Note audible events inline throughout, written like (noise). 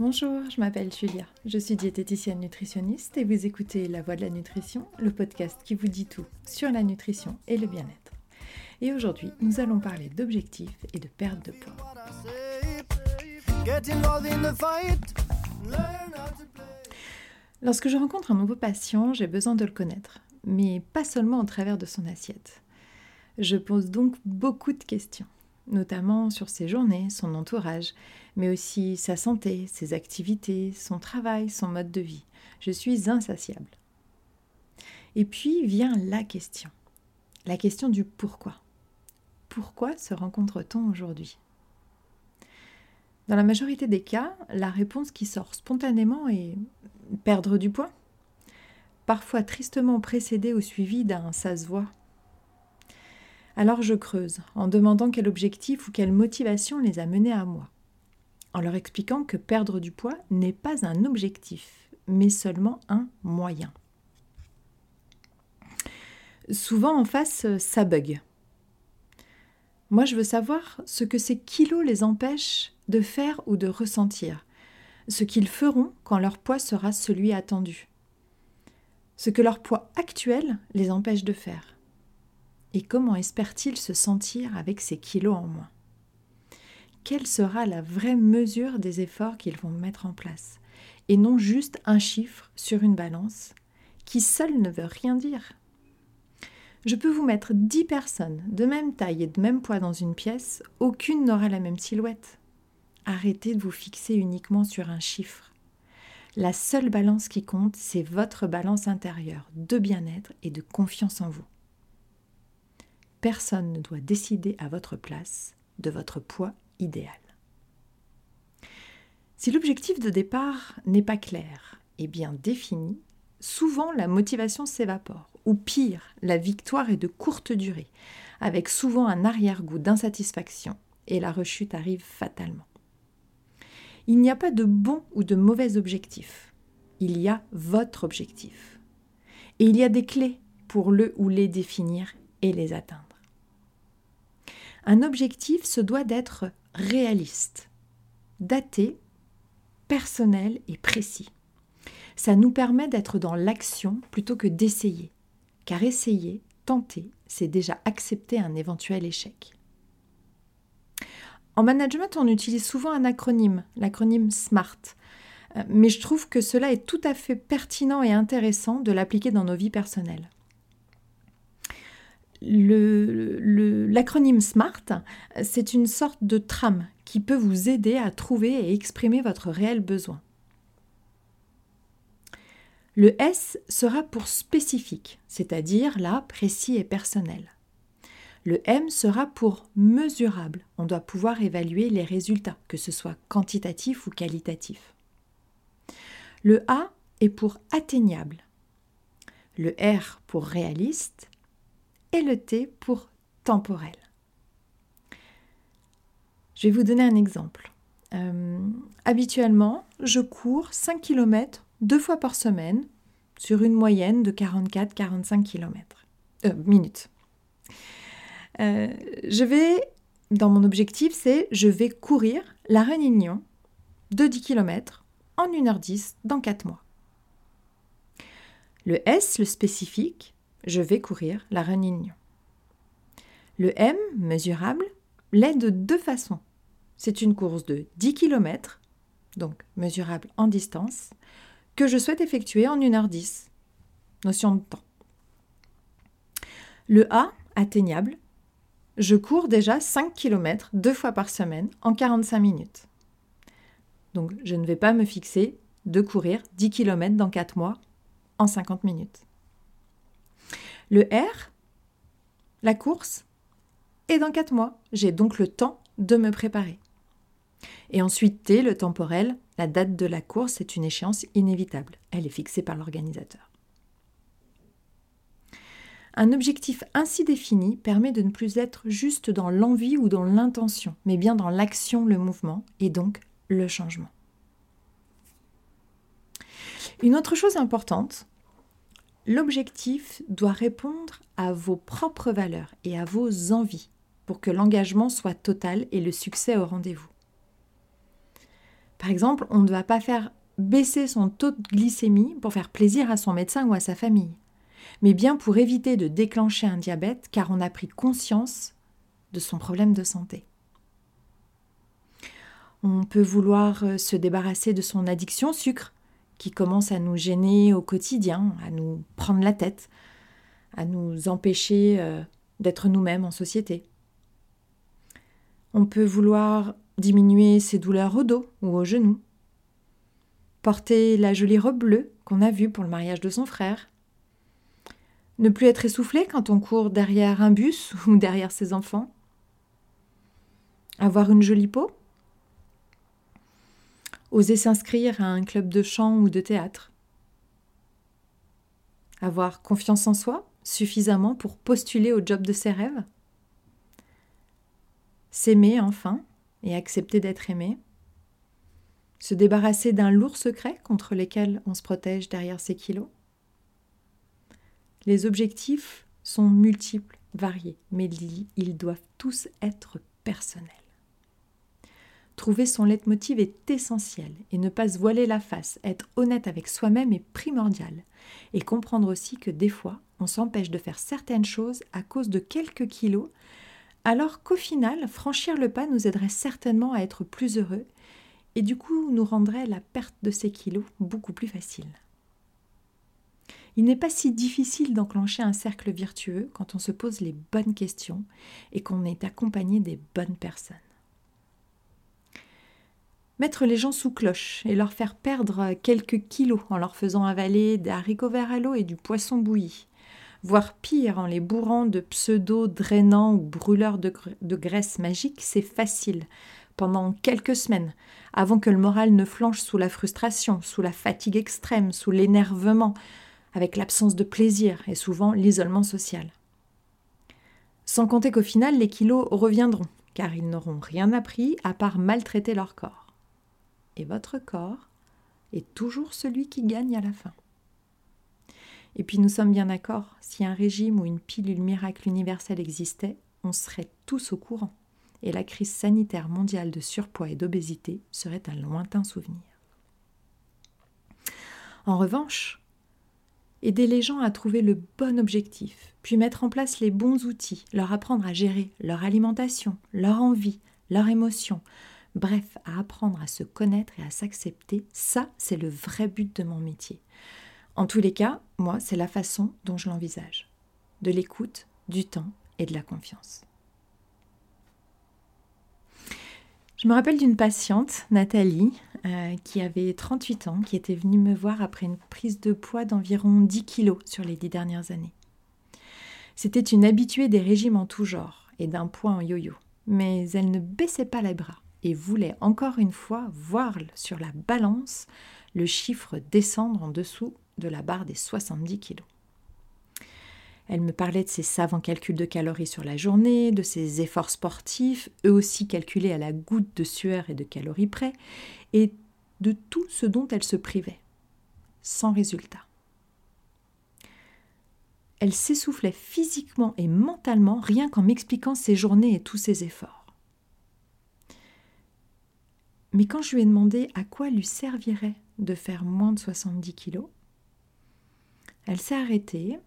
Bonjour, je m'appelle Julia. Je suis diététicienne nutritionniste et vous écoutez La Voix de la Nutrition, le podcast qui vous dit tout sur la nutrition et le bien-être. Et aujourd'hui, nous allons parler d'objectifs et de perte de poids. Lorsque je rencontre un nouveau patient, j'ai besoin de le connaître, mais pas seulement au travers de son assiette. Je pose donc beaucoup de questions notamment sur ses journées, son entourage, mais aussi sa santé, ses activités, son travail, son mode de vie. Je suis insatiable. Et puis vient la question, la question du pourquoi. Pourquoi se rencontre-t-on aujourd'hui? Dans la majorité des cas, la réponse qui sort spontanément est perdre du poids, parfois tristement précédée ou suivie d'un ça se alors je creuse, en demandant quel objectif ou quelle motivation les a menés à moi, en leur expliquant que perdre du poids n'est pas un objectif, mais seulement un moyen. Souvent en face, ça bug. Moi, je veux savoir ce que ces kilos les empêchent de faire ou de ressentir, ce qu'ils feront quand leur poids sera celui attendu, ce que leur poids actuel les empêche de faire. Et comment espèrent-ils se sentir avec ces kilos en moins? Quelle sera la vraie mesure des efforts qu'ils vont mettre en place? Et non juste un chiffre sur une balance qui seul ne veut rien dire. Je peux vous mettre dix personnes de même taille et de même poids dans une pièce, aucune n'aura la même silhouette. Arrêtez de vous fixer uniquement sur un chiffre. La seule balance qui compte, c'est votre balance intérieure de bien-être et de confiance en vous. Personne ne doit décider à votre place de votre poids idéal. Si l'objectif de départ n'est pas clair et bien défini, souvent la motivation s'évapore, ou pire, la victoire est de courte durée, avec souvent un arrière-goût d'insatisfaction, et la rechute arrive fatalement. Il n'y a pas de bon ou de mauvais objectif, il y a votre objectif. Et il y a des clés pour le ou les définir et les atteindre. Un objectif se doit d'être réaliste, daté, personnel et précis. Ça nous permet d'être dans l'action plutôt que d'essayer, car essayer, tenter, c'est déjà accepter un éventuel échec. En management, on utilise souvent un acronyme, l'acronyme SMART, euh, mais je trouve que cela est tout à fait pertinent et intéressant de l'appliquer dans nos vies personnelles l'acronyme SMART, c'est une sorte de trame qui peut vous aider à trouver et exprimer votre réel besoin. Le S sera pour spécifique, c'est-à-dire là précis et personnel. Le M sera pour mesurable, on doit pouvoir évaluer les résultats, que ce soit quantitatif ou qualitatif. Le A est pour atteignable. Le R pour réaliste et le T pour temporel. Je vais vous donner un exemple. Euh, habituellement, je cours 5 km deux fois par semaine sur une moyenne de 44-45 km. Euh, minutes. Euh, je vais, dans mon objectif, c'est je vais courir la Réunion de 10 km en 1h10 dans 4 mois. Le S, le spécifique, je vais courir la Réunion. Le M, mesurable, l'est de deux façons. C'est une course de 10 km, donc mesurable en distance, que je souhaite effectuer en 1h10. Notion de temps. Le A, atteignable, je cours déjà 5 km deux fois par semaine en 45 minutes. Donc je ne vais pas me fixer de courir 10 km dans 4 mois en 50 minutes. Le R, la course, est dans 4 mois. J'ai donc le temps de me préparer. Et ensuite T, le temporel, la date de la course est une échéance inévitable. Elle est fixée par l'organisateur. Un objectif ainsi défini permet de ne plus être juste dans l'envie ou dans l'intention, mais bien dans l'action, le mouvement et donc le changement. Une autre chose importante, L'objectif doit répondre à vos propres valeurs et à vos envies pour que l'engagement soit total et le succès au rendez-vous. Par exemple, on ne va pas faire baisser son taux de glycémie pour faire plaisir à son médecin ou à sa famille, mais bien pour éviter de déclencher un diabète car on a pris conscience de son problème de santé. On peut vouloir euh, se débarrasser de son addiction au sucre, qui commence à nous gêner au quotidien, à nous prendre la tête, à nous empêcher euh, d'être nous-mêmes en société. On peut vouloir diminuer ses douleurs au dos ou au genou, porter la jolie robe bleue qu'on a vue pour le mariage de son frère, ne plus être essoufflé quand on court derrière un bus (laughs) ou derrière ses enfants, avoir une jolie peau, oser s'inscrire à un club de chant ou de théâtre, avoir confiance en soi suffisamment pour postuler au job de ses rêves, s'aimer enfin et accepter d'être aimé, se débarrasser d'un lourd secret contre lesquels on se protège derrière ses kilos. Les objectifs sont multiples, variés, mais ils doivent tous être personnels. Trouver son leitmotiv est essentiel et ne pas se voiler la face, être honnête avec soi-même est primordial. Et comprendre aussi que des fois, on s'empêche de faire certaines choses à cause de quelques kilos, alors qu'au final, franchir le pas nous aiderait certainement à être plus heureux et du coup nous rendrait la perte de ces kilos beaucoup plus facile. Il n'est pas si difficile d'enclencher un cercle virtueux quand on se pose les bonnes questions et qu'on est accompagné des bonnes personnes. Mettre les gens sous cloche et leur faire perdre quelques kilos en leur faisant avaler des haricots verts à l'eau et du poisson bouilli, voire pire en les bourrant de pseudo drainants ou brûleurs de, de graisse magique, c'est facile. Pendant quelques semaines, avant que le moral ne flanche sous la frustration, sous la fatigue extrême, sous l'énervement, avec l'absence de plaisir et souvent l'isolement social. Sans compter qu'au final, les kilos reviendront, car ils n'auront rien appris à part maltraiter leur corps votre corps est toujours celui qui gagne à la fin. Et puis nous sommes bien d'accord, si un régime ou une pilule miracle universelle existait, on serait tous au courant, et la crise sanitaire mondiale de surpoids et d'obésité serait un lointain souvenir. En revanche, aider les gens à trouver le bon objectif, puis mettre en place les bons outils, leur apprendre à gérer leur alimentation, leur envie, leurs émotions, Bref, à apprendre à se connaître et à s'accepter, ça, c'est le vrai but de mon métier. En tous les cas, moi, c'est la façon dont je l'envisage. De l'écoute, du temps et de la confiance. Je me rappelle d'une patiente, Nathalie, euh, qui avait 38 ans, qui était venue me voir après une prise de poids d'environ 10 kilos sur les dix dernières années. C'était une habituée des régimes en tout genre et d'un poids en yo-yo, mais elle ne baissait pas les bras et voulait encore une fois voir sur la balance le chiffre descendre en dessous de la barre des 70 kilos. Elle me parlait de ses savants calculs de calories sur la journée, de ses efforts sportifs, eux aussi calculés à la goutte de sueur et de calories près, et de tout ce dont elle se privait, sans résultat. Elle s'essoufflait physiquement et mentalement rien qu'en m'expliquant ses journées et tous ses efforts. Mais quand je lui ai demandé à quoi lui servirait de faire moins de 70 kilos, elle s'est arrêtée,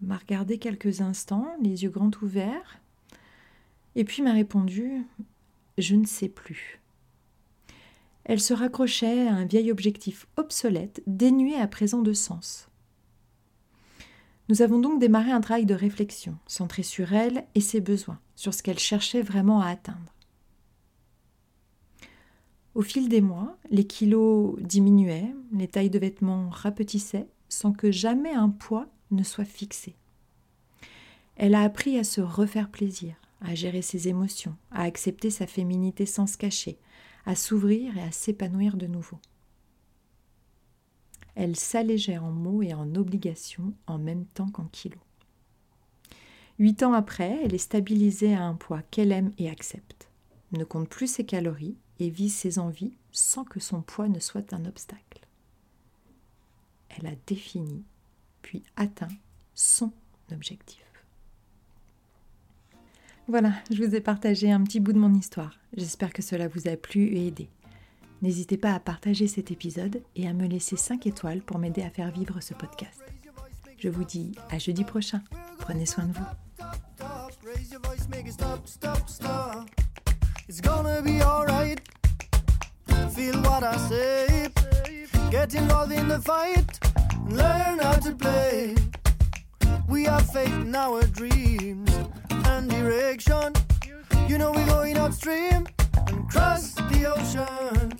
m'a regardé quelques instants, les yeux grands ouverts, et puis m'a répondu Je ne sais plus. Elle se raccrochait à un vieil objectif obsolète, dénué à présent de sens. Nous avons donc démarré un travail de réflexion, centré sur elle et ses besoins, sur ce qu'elle cherchait vraiment à atteindre. Au fil des mois, les kilos diminuaient, les tailles de vêtements rapetissaient, sans que jamais un poids ne soit fixé. Elle a appris à se refaire plaisir, à gérer ses émotions, à accepter sa féminité sans se cacher, à s'ouvrir et à s'épanouir de nouveau. Elle s'allégeait en mots et en obligations en même temps qu'en kilos. Huit ans après, elle est stabilisée à un poids qu'elle aime et accepte, ne compte plus ses calories et vit ses envies sans que son poids ne soit un obstacle. Elle a défini, puis atteint son objectif. Voilà, je vous ai partagé un petit bout de mon histoire. J'espère que cela vous a plu et aidé. N'hésitez pas à partager cet épisode et à me laisser 5 étoiles pour m'aider à faire vivre ce podcast. Je vous dis à jeudi prochain. Prenez soin de vous. It's gonna be alright. Feel what I say. Get involved in the fight. Learn how to play. We have faith in our dreams and direction. You know we're going upstream and cross the ocean.